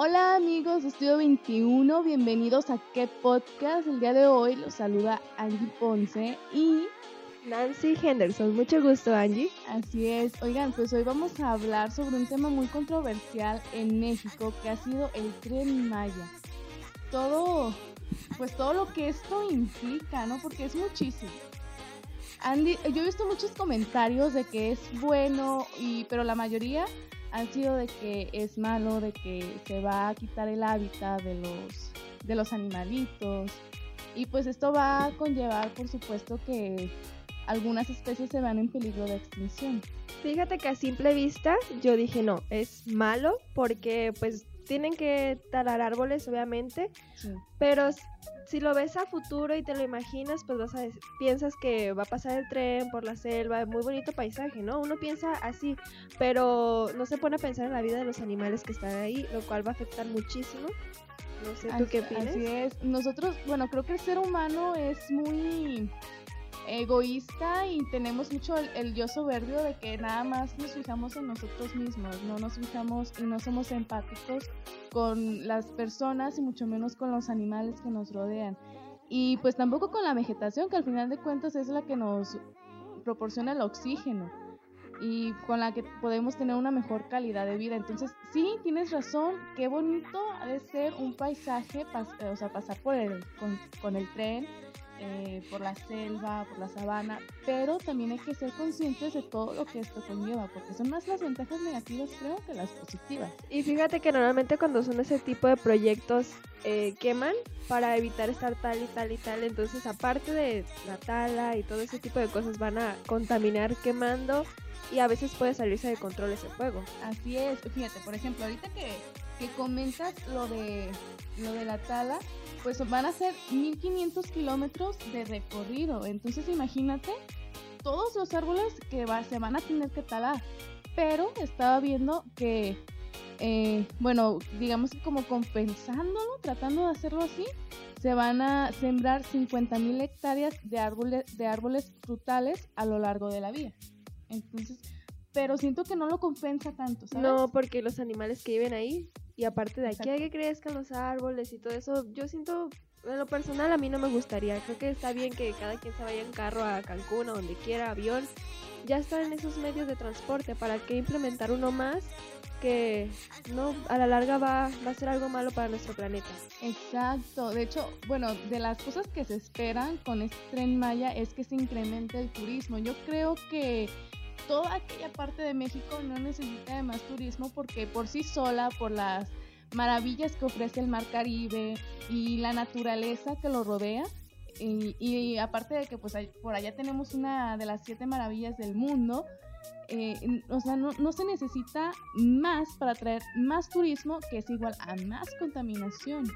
Hola amigos Estudio 21, bienvenidos a qué podcast. El día de hoy los saluda Angie Ponce y Nancy Henderson. Mucho gusto, Angie. Así es. Oigan, pues hoy vamos a hablar sobre un tema muy controversial en México que ha sido el tren Maya. Todo, pues todo lo que esto implica, ¿no? Porque es muchísimo. Andy, yo he visto muchos comentarios de que es bueno, y, pero la mayoría han sido de que es malo, de que se va a quitar el hábitat de los, de los animalitos. Y pues esto va a conllevar, por supuesto, que algunas especies se van en peligro de extinción. Fíjate que a simple vista yo dije no, es malo porque pues tienen que talar árboles obviamente, pero si lo ves a futuro y te lo imaginas, pues vas a piensas que va a pasar el tren por la selva, muy bonito paisaje, ¿no? Uno piensa así, pero no se pone a pensar en la vida de los animales que están ahí, lo cual va a afectar muchísimo. No sé, ¿tú qué piensas? Así es. Nosotros, bueno, creo que el ser humano es muy egoísta y tenemos mucho el, yo soberbio de que nada más nos fijamos en nosotros mismos, no nos fijamos y no somos empáticos con las personas y mucho menos con los animales que nos rodean. Y pues tampoco con la vegetación, que al final de cuentas es la que nos proporciona el oxígeno y con la que podemos tener una mejor calidad de vida. Entonces, sí, tienes razón, qué bonito ha de ser un paisaje, o sea, pasar por el, con el tren, eh, por la selva, por la sabana, pero también hay que ser conscientes de todo lo que esto conlleva, porque son más las ventajas negativas creo que las positivas. Y fíjate que normalmente cuando son ese tipo de proyectos eh, queman para evitar estar tal y tal y tal, entonces aparte de la tala y todo ese tipo de cosas van a contaminar quemando y a veces puede salirse de control ese fuego. Así es, fíjate, por ejemplo, ahorita que, que comentas lo de, lo de la tala, pues van a ser 1500 kilómetros de recorrido. Entonces imagínate todos los árboles que se van a tener que talar. Pero estaba viendo que, eh, bueno, digamos que como compensándolo, tratando de hacerlo así, se van a sembrar 50.000 hectáreas de árboles, de árboles frutales a lo largo de la vía. Entonces, pero siento que no lo compensa tanto, ¿sabes? No, porque los animales que viven ahí y aparte de aquí hay que crezcan los árboles y todo eso, yo siento, en lo personal a mí no me gustaría. Creo que está bien que cada quien se vaya en carro a Cancún o donde quiera, avión. Ya están en esos medios de transporte. ¿Para qué implementar uno más que no a la larga va, va a ser algo malo para nuestro planeta? Exacto. De hecho, bueno, de las cosas que se esperan con este tren Maya es que se incremente el turismo. Yo creo que toda aquella parte de México no necesita de más turismo porque por sí sola, por las maravillas que ofrece el mar Caribe y la naturaleza que lo rodea, y, aparte de que pues por allá tenemos una de las siete maravillas del mundo, eh, o sea, no, no, se necesita más para traer más turismo que es igual a más contaminación.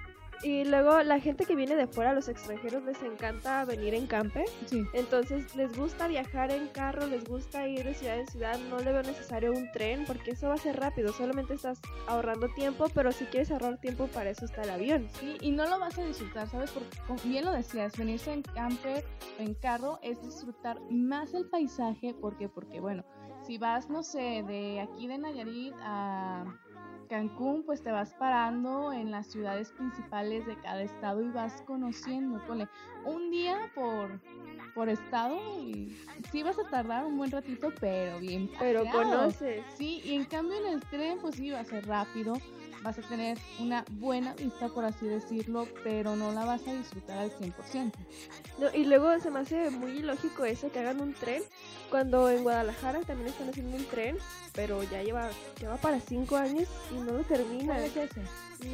Y luego la gente que viene de fuera, los extranjeros, les encanta venir en camper. Sí. Entonces les gusta viajar en carro, les gusta ir de ciudad en ciudad. No le veo necesario un tren porque eso va a ser rápido. Solamente estás ahorrando tiempo, pero si quieres ahorrar tiempo, para eso está el avión. Sí, y no lo vas a disfrutar, ¿sabes? Porque bien lo decías, venirse en camper, en carro, es disfrutar más el paisaje. ¿Por qué? Porque, bueno, si vas, no sé, de aquí de Nayarit a Cancún, pues te vas parando en las ciudades principales de cada estado y vas conociendo. Ponle un día por, por estado y sí vas a tardar un buen ratito, pero bien. Pero conoces. Sí, y en cambio en el tren, pues sí, va a ser rápido vas a tener una buena vista, por así decirlo, pero no la vas a disfrutar al 100%. No, y luego se me hace muy ilógico eso, que hagan un tren, cuando en Guadalajara también están haciendo un tren, pero ya lleva, lleva para cinco años y no lo termina. ¿Cuál es ese?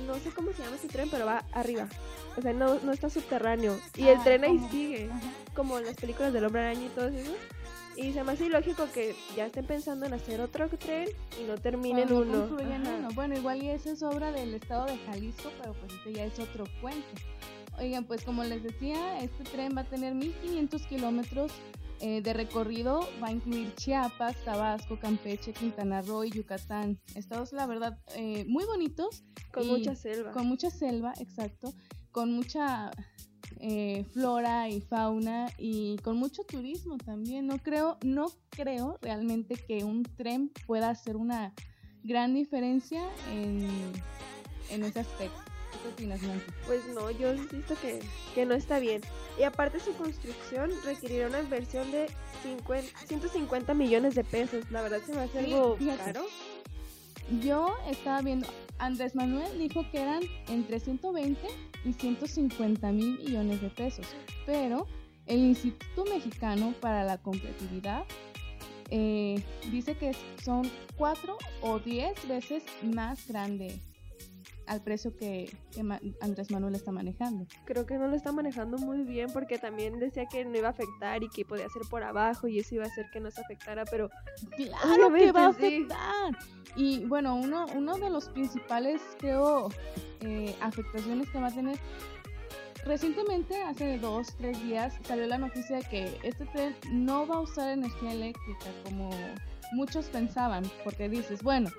No sé cómo se llama ese tren, pero va arriba. O sea, no, no está subterráneo. Y el ah, tren ahí sigue, como en las películas del hombre araña y todo eso. Y se me hace ilógico que ya estén pensando en hacer otro tren y no terminen uno. Bueno, igual y esa es obra del estado de Jalisco, pero pues este ya es otro cuento. Oigan, pues como les decía, este tren va a tener 1500 kilómetros eh, de recorrido, va a incluir Chiapas, Tabasco, Campeche, Quintana Roo y Yucatán. Estados, la verdad, eh, muy bonitos. Con mucha selva. Con mucha selva, exacto. Con mucha eh, flora y fauna y con mucho turismo también. No creo, no creo realmente que un tren pueda hacer una gran diferencia en, en ese aspecto. ¿Qué opinas, Nancy? Pues no, yo insisto que, que no está bien. Y aparte su construcción requerirá una inversión de 150 millones de pesos. La verdad se me hace algo caro. Yo estaba viendo, Andrés Manuel dijo que eran entre 120 y 150 mil millones de pesos, pero el Instituto Mexicano para la Competitividad eh, dice que son 4 o 10 veces más grande al precio que, Andrés Manuel está manejando. Creo que no lo está manejando muy bien porque también decía que no iba a afectar y que podía ser por abajo y eso iba a hacer que no se afectara, pero claro que va a afectar. Y bueno, uno, uno de los principales, creo, eh, afectaciones que va a tener Recientemente, hace dos, tres días, salió la noticia de que este tren no va a usar energía eléctrica como muchos pensaban, porque dices, bueno,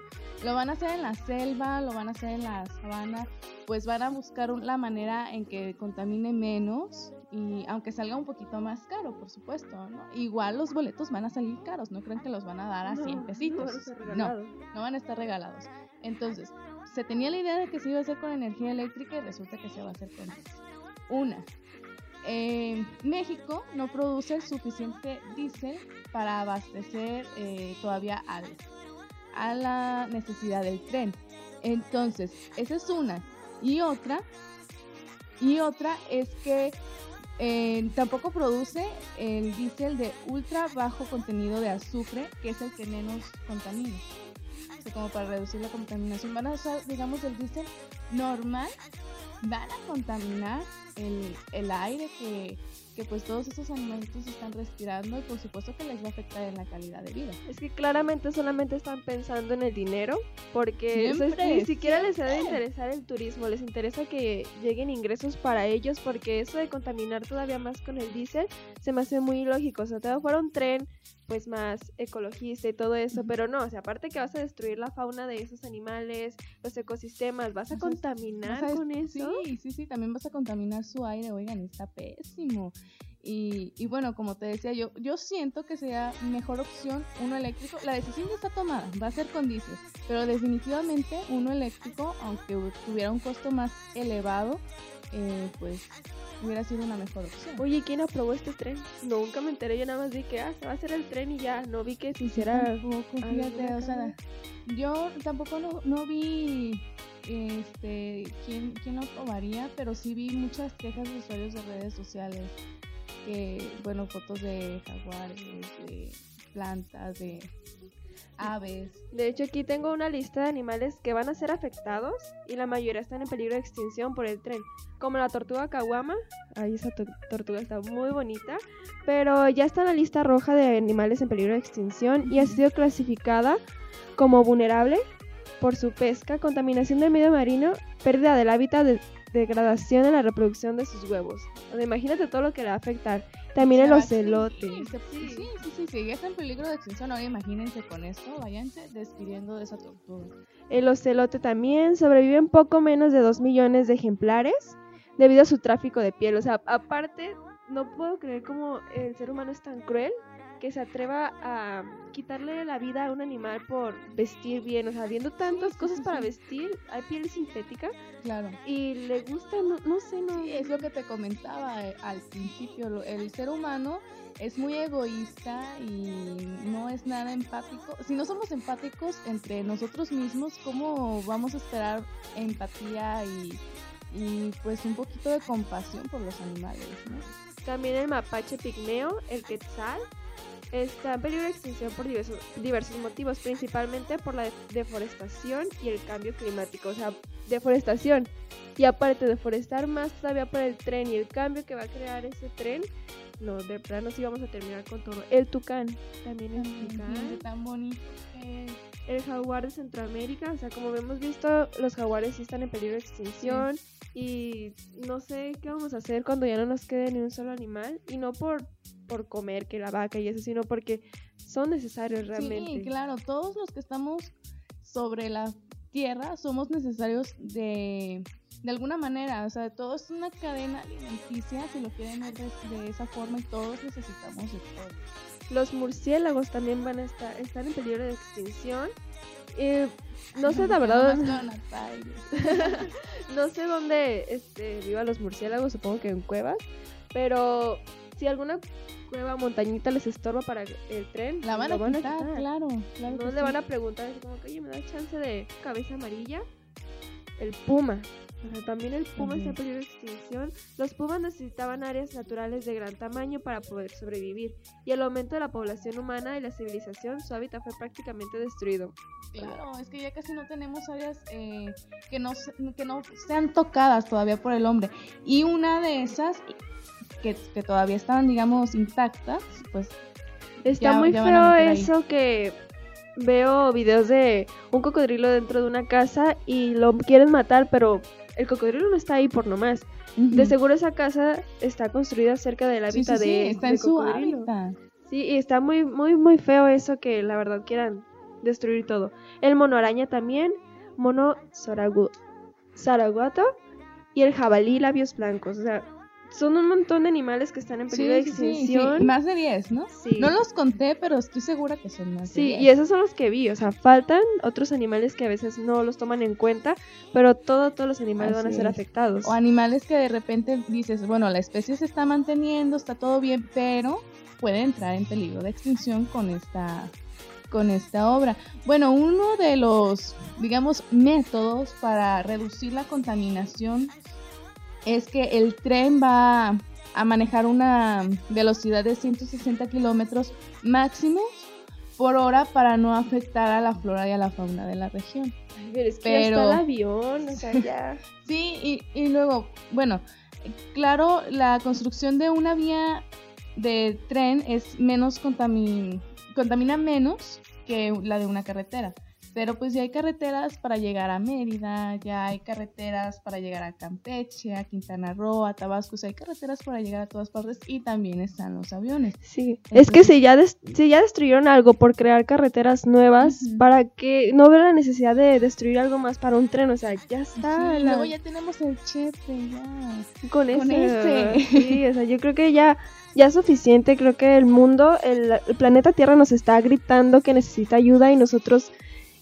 lo van a hacer en la selva, lo van a hacer en la sabana, pues van a buscar la manera en que contamine menos y aunque salga un poquito más caro, por supuesto, ¿no? Igual los boletos van a salir caros, no creen que los van a dar a 100 pesitos. No, no van a estar regalados. Entonces, se tenía la idea de que se iba a hacer con energía eléctrica y resulta que se va a hacer con Una, eh, México no produce el suficiente diésel para abastecer eh, todavía al a la necesidad del tren. Entonces, esa es una. Y otra, y otra es que eh, tampoco produce el diésel de ultra bajo contenido de azufre, que es el que menos contamina. como para reducir la contaminación. Van a usar, digamos, el diésel normal, van a contaminar el, el aire que que pues todos esos animalitos están respirando y por supuesto que les va a afectar en la calidad de vida. Es que claramente solamente están pensando en el dinero porque ni siquiera les ha de interesar el turismo, les interesa que lleguen ingresos para ellos porque eso de contaminar todavía más con el diésel se me hace muy ilógico. O sea, te fuera un tren pues más ecologista y todo eso, pero no, o sea, aparte que vas a destruir la fauna de esos animales, los ecosistemas, vas a contaminar con eso. Sí, sí, sí, también vas a contaminar su aire, oigan, está pésimo. Y, y, bueno, como te decía yo, yo siento que sería mejor opción uno eléctrico. La decisión ya está tomada, va a ser con diésel, pero definitivamente uno eléctrico, aunque tuviera un costo más elevado, eh, pues hubiera sido una mejor opción. Oye, ¿quién aprobó este tren? Nunca me enteré, yo nada más vi que ah, se va a hacer el tren y ya, no vi que se hiciera... fíjate, o sea, yo tampoco no, no vi este quién, quién lo aprobaría, pero sí vi muchas quejas de usuarios de redes sociales, que, bueno, fotos de jaguares, de plantas, de aves. De hecho, aquí tengo una lista de animales que van a ser afectados y la mayoría están en peligro de extinción por el tren, como la tortuga caguama. Ahí esa tortuga está muy bonita, pero ya está en la lista roja de animales en peligro de extinción y ha sido clasificada como vulnerable por su pesca, contaminación del medio marino, pérdida del hábitat, de degradación en la reproducción de sus huevos. imagínate todo lo que le va a afectar. También el ocelote. Sí, sí, sí, sí, sí, ya está en peligro de extinción. Ahora imagínense con esto, váyanse despidiendo de esa tortuga. El ocelote también sobreviven poco menos de 2 millones de ejemplares debido a su tráfico de piel. O sea, aparte, no puedo creer cómo el ser humano es tan cruel que se atreva a quitarle la vida a un animal por vestir bien, o sea, viendo tantas cosas para vestir, hay piel sintética. Claro. Y le gusta, no, sé, no. es lo que te comentaba eh, al principio, el ser humano es muy egoísta y no es nada empático. Si no somos empáticos entre nosotros mismos, ¿cómo vamos a esperar empatía y, y pues un poquito de compasión por los animales, ¿no? También el mapache pigmeo, el quetzal, está en peligro de extinción por diversos, diversos motivos, principalmente por la deforestación y el cambio climático. O sea, deforestación. Y aparte, deforestar más todavía por el tren y el cambio que va a crear ese tren. No, de plano sí vamos a terminar con todo. El tucán, también es tucán. Tan bonito El jaguar de Centroamérica, o sea, como hemos visto, los jaguares sí están en peligro de extinción. Y no sé qué vamos a hacer cuando ya no nos quede ni un solo animal. Y no por por comer que la vaca y eso, sino porque son necesarios realmente. Sí, claro, todos los que estamos sobre la tierra somos necesarios de, de alguna manera, o sea, todo es una cadena alimenticia, si lo quieren ver de, esa forma, y todos necesitamos de todo. Los murciélagos también van a estar, están en peligro de extinción. Eh, no sé la verdad. no sé dónde este, vivan los murciélagos, supongo que en cuevas. Pero si alguna cueva montañita les estorba para el tren, la van, a, quitar, claro, No le van a preguntar, como que, oye, ¿me da chance de cabeza amarilla? El puma. también el puma está en peligro de extinción. Los pumas necesitaban áreas naturales de gran tamaño para poder sobrevivir. Y el aumento de la población humana y la civilización, su hábitat fue prácticamente destruido. Claro, es que ya casi no tenemos áreas eh, que, no, que no sean tocadas todavía por el hombre. Y una de esas que, todavía estaban, digamos, intactas, pues... Está muy feo eso que veo videos de un cocodrilo dentro de una casa y lo quieren matar, pero el cocodrilo no está ahí por nomás. De seguro esa casa está construida cerca del hábitat de, está en su hábitat. Sí, y está muy, muy, muy feo eso que la verdad quieran destruir todo. El mono araña también, mono zaraguato y el jabalí labios blancos. O sea, son un montón de animales que están en peligro de extinción. Más de 10, ¿no? Sí. No los conté, pero estoy segura que son más. Sí, y esos son los que vi. O sea, faltan otros animales que a veces no los toman en cuenta, pero todo, todos los animales van a ser afectados. O animales que de repente dices, bueno, la especie se está manteniendo, está todo bien, pero puede entrar en peligro de extinción con esta con esta obra. Bueno, uno de los, digamos, métodos para reducir la contaminación es que el tren va a manejar una velocidad de 160 kilómetros máximos por hora para no afectar a la flora y a la fauna de la región. pero es que el avión, o sea, ya. sí, y, y luego, bueno, claro, la construcción de una vía de tren es menos contamin contamina menos que la de una carretera. Pero pues ya hay carreteras para llegar a Mérida, ya hay carreteras para llegar a Campeche, a Quintana Roo, a Tabasco, o sea, hay carreteras para llegar a todas partes y también están los aviones. Sí, es que si ya, si ya destruyeron algo por crear carreteras nuevas, ¿para que no veo la necesidad de destruir algo más para un tren? O sea, ya está. Sí, Luego ya tenemos el chepe, ya. Con, Con ese. Sí, o sea, yo creo que ya ya es suficiente. Creo que el mundo, el, planeta Tierra nos está gritando que necesita ayuda y nosotros,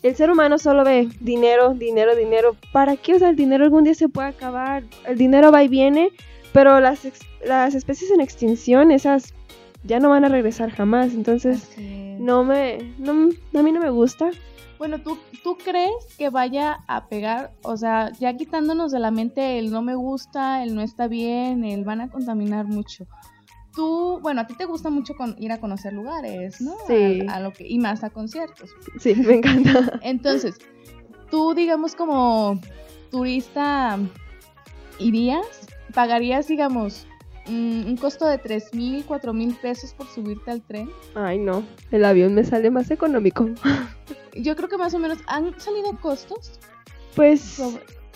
el ser humano solo ve dinero, dinero, dinero. ¿Para qué? O sea, el dinero algún día se puede acabar. El dinero va y viene, pero las, las especies en extinción, esas ya no van a regresar jamás. Entonces, no me, no, a mí no me gusta. Bueno, ¿tú, ¿tú crees que vaya a pegar? O sea, ya quitándonos de la mente el no me gusta, el no está bien, el van a contaminar mucho tú, bueno, a ti te gusta mucho ir a conocer lugares, ¿no? Sí. A, lo que, y más a conciertos. Sí, me encanta. Entonces, tú, digamos, como turista, ¿irías? ¿Pagarías, digamos, un costo de tres mil, cuatro mil pesos por subirte al tren? Ay, no, el avión me sale más económico. Yo creo que más o menos, ¿han salido costos? Pues...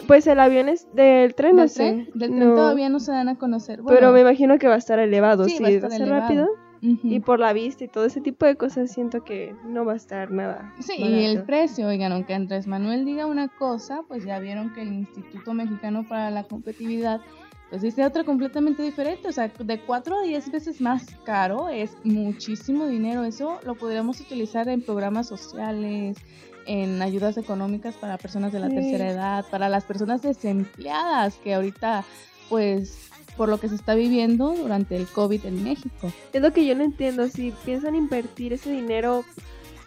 Pues el avión es del tren, no sé. Del tren todavía no se dan a conocer. pero me imagino que va a estar elevado, sí, va a, estar rápido. Y por la vista y todo ese tipo de cosas siento que no va a estar nada. Sí, y el precio, oigan, aunque Andrés Manuel diga una cosa, pues ya vieron que el Instituto Mexicano para la Competitividad pues dice otra completamente diferente, o sea, de 4 a 10 veces más caro es muchísimo dinero, eso lo podríamos utilizar en programas sociales, en ayudas económicas para personas de la tercera edad, para las personas desempleadas que ahorita pues por lo que se está viviendo durante el COVID en México. Es lo que yo no entiendo, si piensan invertir ese dinero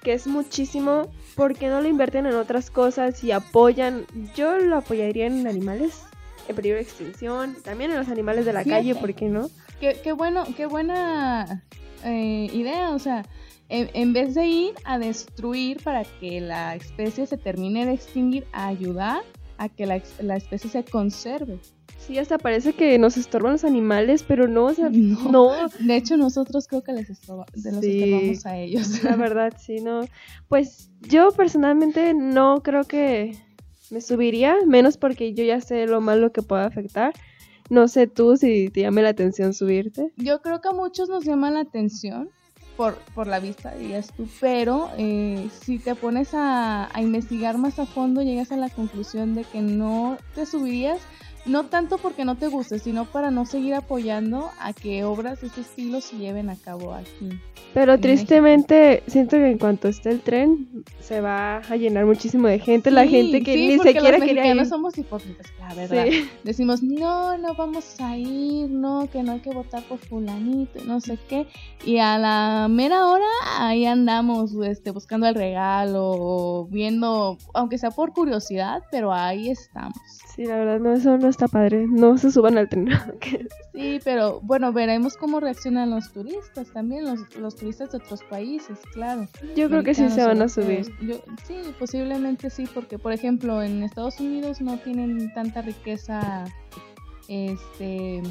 que es muchísimo, ¿por qué no lo invierten en otras cosas y apoyan? Yo lo apoyaría en animales en peligro de extinción, también en los animales de la calle, ¿por qué no? Qué, qué bueno, qué buena eh, idea, o sea, en, vez de ir a destruir para que la especie se termine de extinguir, a ayudar a que la, la especie se conserve. Sí, hasta parece que nos estorban los animales, pero no, o sea, no. De hecho, nosotros creo que les estorba, de los estorbamos a ellos. La verdad, sí, no. Pues yo personalmente no creo que me subiría, menos porque yo ya sé lo malo que puede afectar. No sé tú si te llame la atención subirte. Yo creo que a muchos nos llama la atención, por, por la vista, dirías tú, pero eh, si te pones a, a, investigar más a fondo, llegas a la conclusión de que no te subirías no tanto porque no te guste, sino para no seguir apoyando a que obras de ese estilo se lleven a cabo aquí. Pero tristemente siento que en cuanto esté el tren se va a llenar muchísimo de gente, la gente que ni siquiera los quería ir. somos hipócritas, la verdad. Decimos, "No, no vamos a ir, no, que no hay que votar por fulanito, no sé qué." Y a la mera hora ahí andamos este buscando el regalo viendo, aunque sea por curiosidad, pero ahí estamos. Sí, la verdad, no, eso no está padre. No se suban al tren. sí, pero bueno, veremos cómo reaccionan los turistas también, los, los turistas de otros países, claro. Yo creo que sí se van a subir. sí, posiblemente sí, porque por ejemplo en Estados Unidos no tienen tanta riqueza este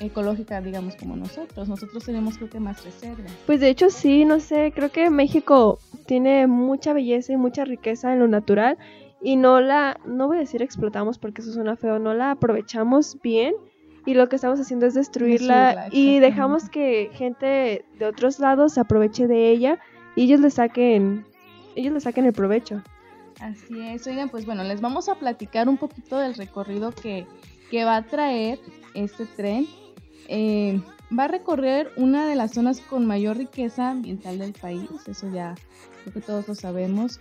ecológica, digamos, como nosotros. Nosotros tenemos creo que más reservas. Pues de hecho sí, no sé, creo que México tiene mucha belleza y mucha riqueza en lo natural y no la, no voy a decir explotamos porque eso suena feo, no la aprovechamos bien y lo que estamos haciendo es destruirla, y dejamos que gente de otros lados se aproveche de ella y ellos le saquen, ellos le saquen el provecho. Así es, oigan, pues bueno, les vamos a platicar un poquito del recorrido que, que va a traer este tren. Eh, va a recorrer una de las zonas con mayor riqueza ambiental del país, eso ya creo que todos lo sabemos.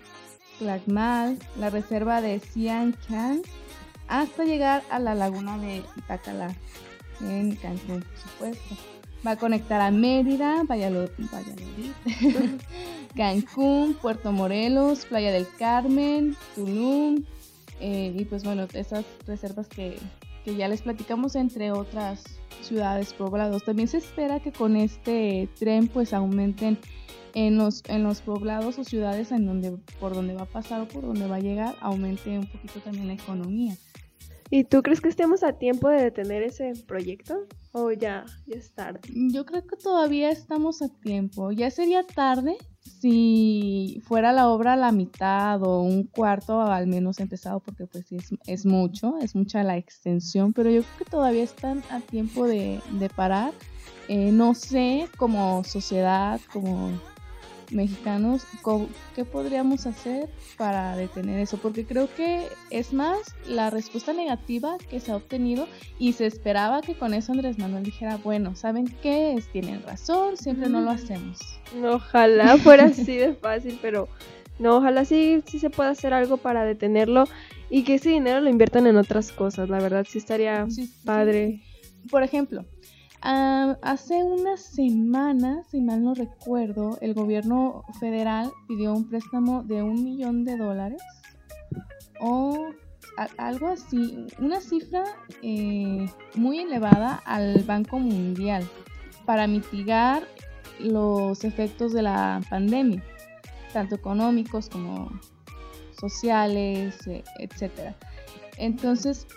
La reserva de Sianchan, hasta llegar a la laguna de Itacalá, en Cancún, por supuesto. Va a conectar a Mérida, Valladolid, Cancún, Puerto Morelos, Playa del Carmen, Tulum, eh, y pues bueno, esas reservas que, que ya les platicamos entre otras ciudades poblados. También se espera que con este tren pues aumenten en los, en los poblados o ciudades en donde, por donde va a pasar o por donde va a llegar, aumente un poquito también la economía. ¿Y tú crees que estemos a tiempo de detener ese proyecto? ¿O ya, ya es tarde? Yo creo que todavía estamos a tiempo. Ya sería tarde si fuera la obra a la mitad o un cuarto al menos empezado, porque pues es, es mucho, es mucha la extensión, pero yo creo que todavía están a tiempo de, de parar. Eh, no sé, como sociedad, como mexicanos, ¿qué podríamos hacer para detener eso? Porque creo que es más la respuesta negativa que se ha obtenido y se esperaba que con eso Andrés Manuel dijera, bueno, ¿saben qué? Tienen razón, siempre no lo hacemos. Ojalá fuera así de fácil, pero no, ojalá sí, sí se pueda hacer algo para detenerlo y que ese dinero lo inviertan en otras cosas, la verdad sí estaría padre. Por ejemplo, Ah, hace una semana, si mal no recuerdo, el gobierno federal pidió un préstamo de un millón de dólares o algo así, una cifra eh, muy elevada al Banco Mundial para mitigar los efectos de la pandemia, tanto económicos como sociales, eh, etcétera. Entonces,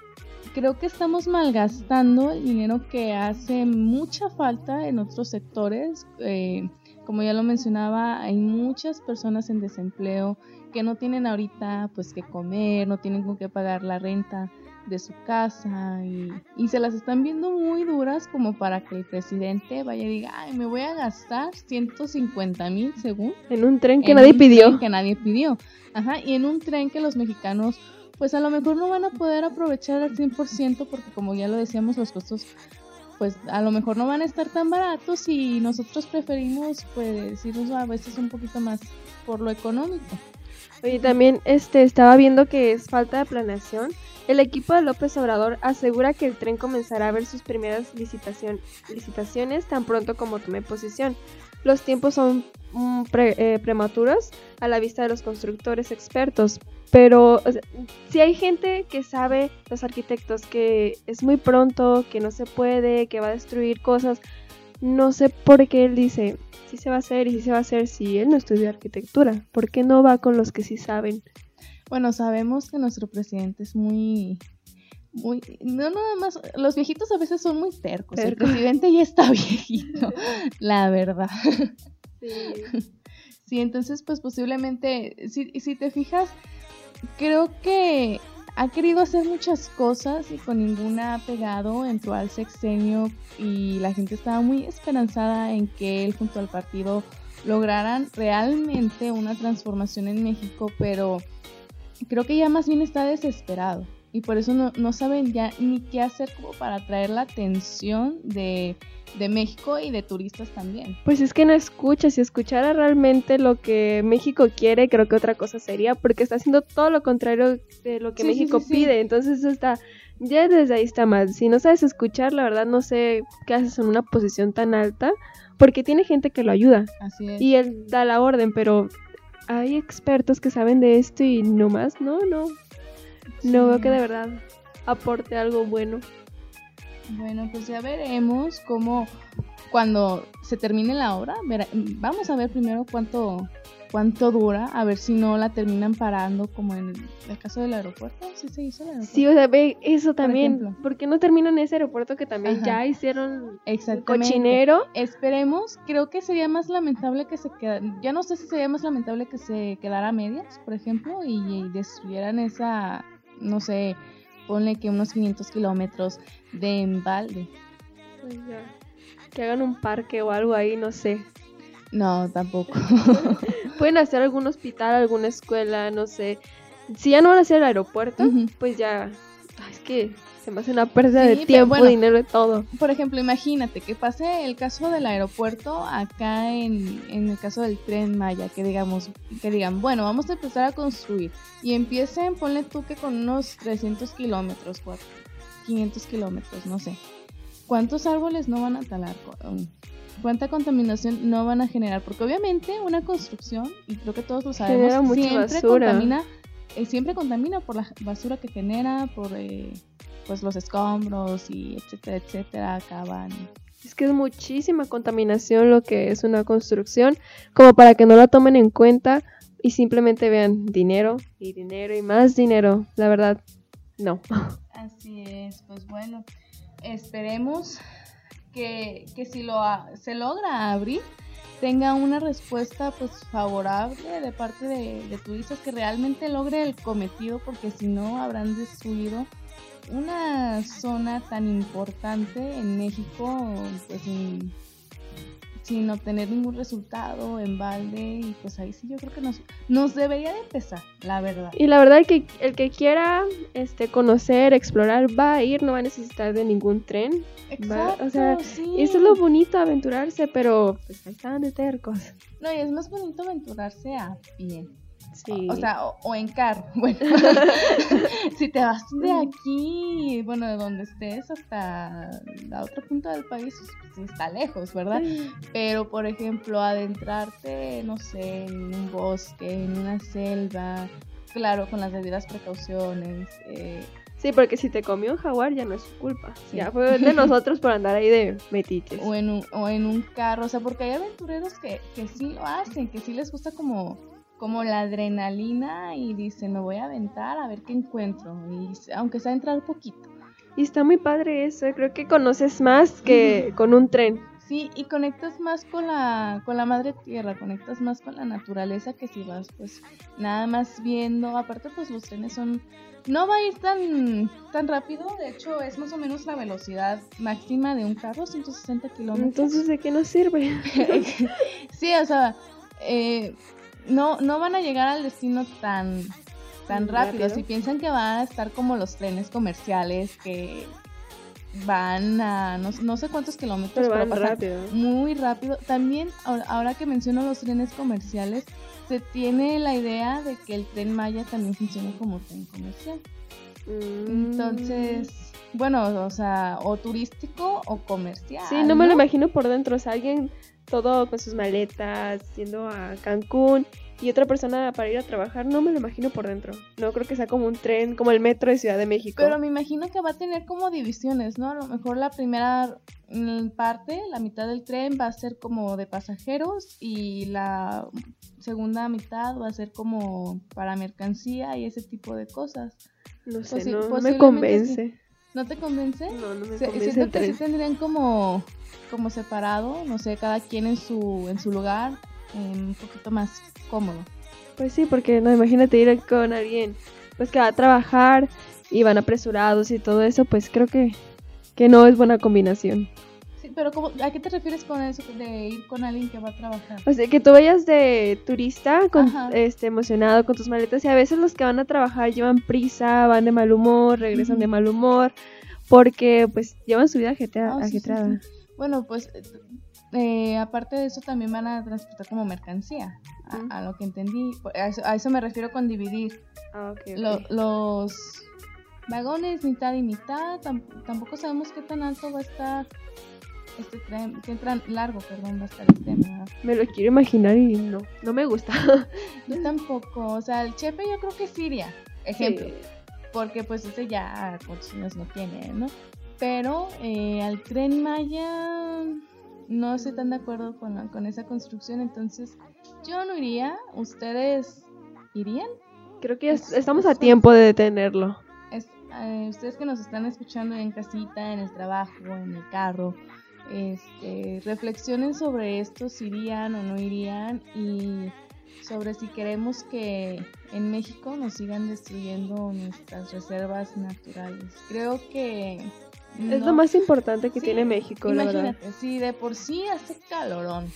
creo que estamos malgastando el dinero que hace mucha falta en otros sectores. Eh, como ya lo mencionaba, hay muchas personas en desempleo que no tienen ahorita pues que comer, no tienen con qué pagar la renta de su casa y, y, se las están viendo muy duras como para que el presidente vaya y diga, ay, me voy a gastar 150 mil según. En un tren que nadie pidió. que nadie pidió. Ajá, y en un tren que los mexicanos pues a lo mejor no van a poder aprovechar al 100% porque como ya lo decíamos, los costos pues a lo mejor no van a estar tan baratos y nosotros preferimos pues irnos a veces un poquito más por lo económico. Oye, también este estaba viendo que es falta de planeación. El equipo de López Obrador asegura que el tren comenzará a ver sus primeras licitación, licitaciones tan pronto como tome posición. Los tiempos son mm, eh, prematuros a la vista de los constructores expertos, pero si hay gente que sabe, los arquitectos, que es muy pronto, que no se puede, que va a destruir cosas, no sé por qué él dice, sí se va a hacer y sí se va a hacer si él no estudia arquitectura. ¿Por qué no va con los que sí saben? Bueno, sabemos que nuestro presidente es muy muy no nada más los viejitos a veces son muy tercos el presidente ya está viejito la verdad sí. sí entonces pues posiblemente si, si te fijas creo que ha querido hacer muchas cosas y con ninguna ha pegado. Entró al sexenio y la gente estaba muy esperanzada en que él junto al partido lograran realmente una transformación en México, pero creo que ya más bien está desesperado. Y por eso no, no saben ya ni qué hacer como para atraer la atención de, de México y de turistas también. Pues es que no escucha, si escuchara realmente lo que México quiere, creo que otra cosa sería, porque está haciendo todo lo contrario de lo que México pide, entonces eso está, ya desde ahí está mal. Si no sabes escuchar, la verdad no sé qué haces en una posición tan alta, porque tiene gente que lo ayuda. Así es. Y él da la orden, pero hay expertos que saben de esto y no más, no, no. No veo que de verdad aporte algo bueno. Bueno, pues ya veremos cómo cuando se termine la obra, vamos a ver primero cuánto cuánto dura, a ver si no la terminan parando como en el, caso del aeropuerto, ¿sí se hizo el aeropuerto? Sí, o sea, ve eso también, Por, qué no terminan ese aeropuerto que también ya hicieron cochinero? Esperemos, creo que sería más lamentable que se quedara, ya no sé si sería más lamentable que se quedara a medias, por ejemplo, y, destruyeran esa, no sé, ponle que unos 500 kilómetros de embalde. Pues ya. Que hagan un parque o algo ahí, no sé. No, tampoco. Pueden hacer algún hospital, alguna escuela, no sé. Si ya no van a hacer el aeropuerto, pues ya. Es que se me hace una pérdida de tiempo, dinero y todo. Por ejemplo, imagínate que pase el caso del aeropuerto acá en, en el caso del tren Maya, que digamos, que digan, bueno, vamos a empezar a construir. Y empiecen, ponle tú que con unos 300 kilómetros, 500 kilómetros, no sé. ¿Cuántos árboles no van a talar? cuánta contaminación no van a generar, porque obviamente una construcción, y creo que todos lo sabemos, siempre contamina, eh, siempre contamina por la basura que genera, por eh, pues los escombros y etcétera, etcétera, acaban. Es que es muchísima contaminación lo que es una construcción, como para que no la tomen en cuenta y simplemente vean dinero y dinero y más dinero. La verdad, no. Así es, pues bueno, esperemos que, si lo se logra abrir tenga una respuesta pues favorable de parte de, turistas que realmente logre el cometido porque si no habrán destruido una zona tan importante en México pues sin obtener ningún resultado en balde y pues ahí sí yo creo que nos, nos debería de empezar, la verdad. Y la verdad que el que quiera este conocer, explorar, va a ir, no va a necesitar de ningún tren. Exacto, o sea, sí. eso es lo bonito, aventurarse, pero pues ahí están de tercos. No, y es más bonito aventurarse a pie. O, sea, o, en carro. Bueno, si te vas de aquí, bueno, de donde estés hasta la otra punta del país, pues está lejos, ¿verdad? Pero, por ejemplo, adentrarte, no sé, en un bosque, en una selva, claro, con las debidas precauciones. Eh, Sí, porque si te comió un jaguar ya no es su culpa. Ya fue de nosotros por andar ahí de metiches. O en un, o en un carro, o sea, porque hay aventureros que, que sí lo hacen, que sí les gusta como como la adrenalina y dice, me voy a aventar a ver qué encuentro, y aunque sea entrar poquito. Y está muy padre eso, creo que conoces más que con un tren. Sí, y conectas más con la, con la madre tierra, conectas más con la naturaleza que si vas pues nada más viendo, aparte pues los trenes son, no va a ir tan, tan rápido, de hecho es más o menos la velocidad máxima de un carro, 160 kilómetros. Entonces, ¿de qué nos sirve? sí, o sea, eh, no, no van a llegar al destino tan, tan rápido. Si piensan que van a estar como los trenes comerciales que van a no, sé cuántos kilómetros, pero, van rápido. muy rápido. También, ahora, que menciono los trenes comerciales, se tiene la idea de que el tren Maya también funciona como tren comercial. Mm. Entonces, bueno, o sea, o turístico o comercial. Sí, no, me lo imagino por dentro. O sea, alguien todo con sus maletas, yendo a Cancún y otra persona para ir a trabajar, no me lo imagino por dentro. No creo que sea como un tren, como el metro de Ciudad de México. Pero me imagino que va a tener como divisiones, ¿no? A lo mejor la primera mm, parte, la mitad del tren va a ser como de pasajeros y la segunda mitad va a ser como para mercancía y ese tipo de cosas. No sé, no, me convence. ¿No te convence? No, no me convence. Siento que sí tendrían como, como separado, no sé, cada quien en su, en su lugar, un poquito más cómodo. Pues sí, porque no, imagínate ir con alguien pues que va a trabajar y van apresurados y todo eso, pues creo que, que no es buena combinación. Pero ¿a qué te refieres con eso de ir con alguien que va a trabajar? O sea, que tú vayas de turista con, este emocionado con tus maletas y a veces los que van a trabajar llevan prisa, van de mal humor, regresan de mal humor, porque pues llevan su vida agitada. Ah, bueno, pues eh, aparte de eso también van a transportar como mercancía, a, lo que entendí. A eso, me refiero con dividir. Ah, los vagones mitad y mitad, tampoco sabemos qué tan alto va a estar este tren, qué tan largo, perdón, va a estar este tren. Me lo quiero imaginar y no, no me gusta. yo tampoco, o sea, el chefe yo creo que Siria, ejemplo, porque pues ese ya cochinos no tiene, ¿no? Pero eh, al tren Maya no estoy tan de acuerdo con, con esa construcción, entonces yo no iría, ¿ustedes irían? Creo que estamos a tiempo de detenerlo. Eh, ustedes que nos están escuchando en casita, en el trabajo, en el carro, este, reflexionen sobre esto, si irían o no irían y sobre si queremos que en México nos sigan destruyendo nuestras reservas naturales. Creo que... Es lo más importante que tiene México, la verdad. Si de por sí hace calorón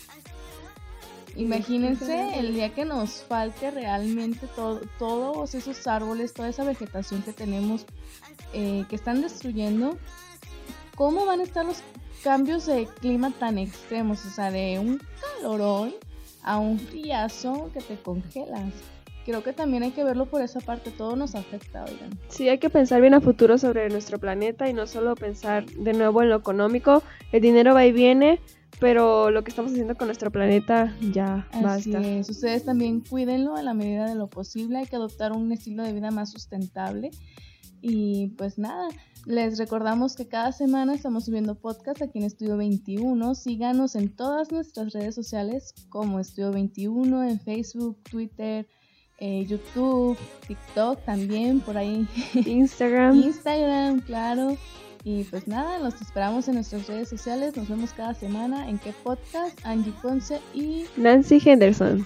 Imagínense el día que nos falte realmente todos esos árboles, toda esa vegetación que tenemos eh, que están destruyendo. ¿Cómo van a estar los cambios de clima tan extremos? O sea, de un calorón a un friazo que te congelas. Creo que también hay que verlo por esa parte, todo nos afecta, oigan. Sí, hay que pensar bien a futuro sobre nuestro planeta y no solo pensar de nuevo en lo económico. El dinero va y viene, pero lo que estamos haciendo con nuestro planeta ya Así basta. Es. Ustedes también cuídenlo a la medida de lo posible, hay que adoptar un estilo de vida más sustentable. Y pues nada, les recordamos que cada semana estamos subiendo podcast aquí en Estudio 21. Síganos en todas nuestras redes sociales como Estudio 21, en Facebook, Twitter, eh, YouTube, TikTok también, por ahí. Instagram. Instagram, claro. Y pues nada, los esperamos en nuestras redes sociales. Nos vemos cada semana en qué podcast, Angie Ponce y Nancy Henderson.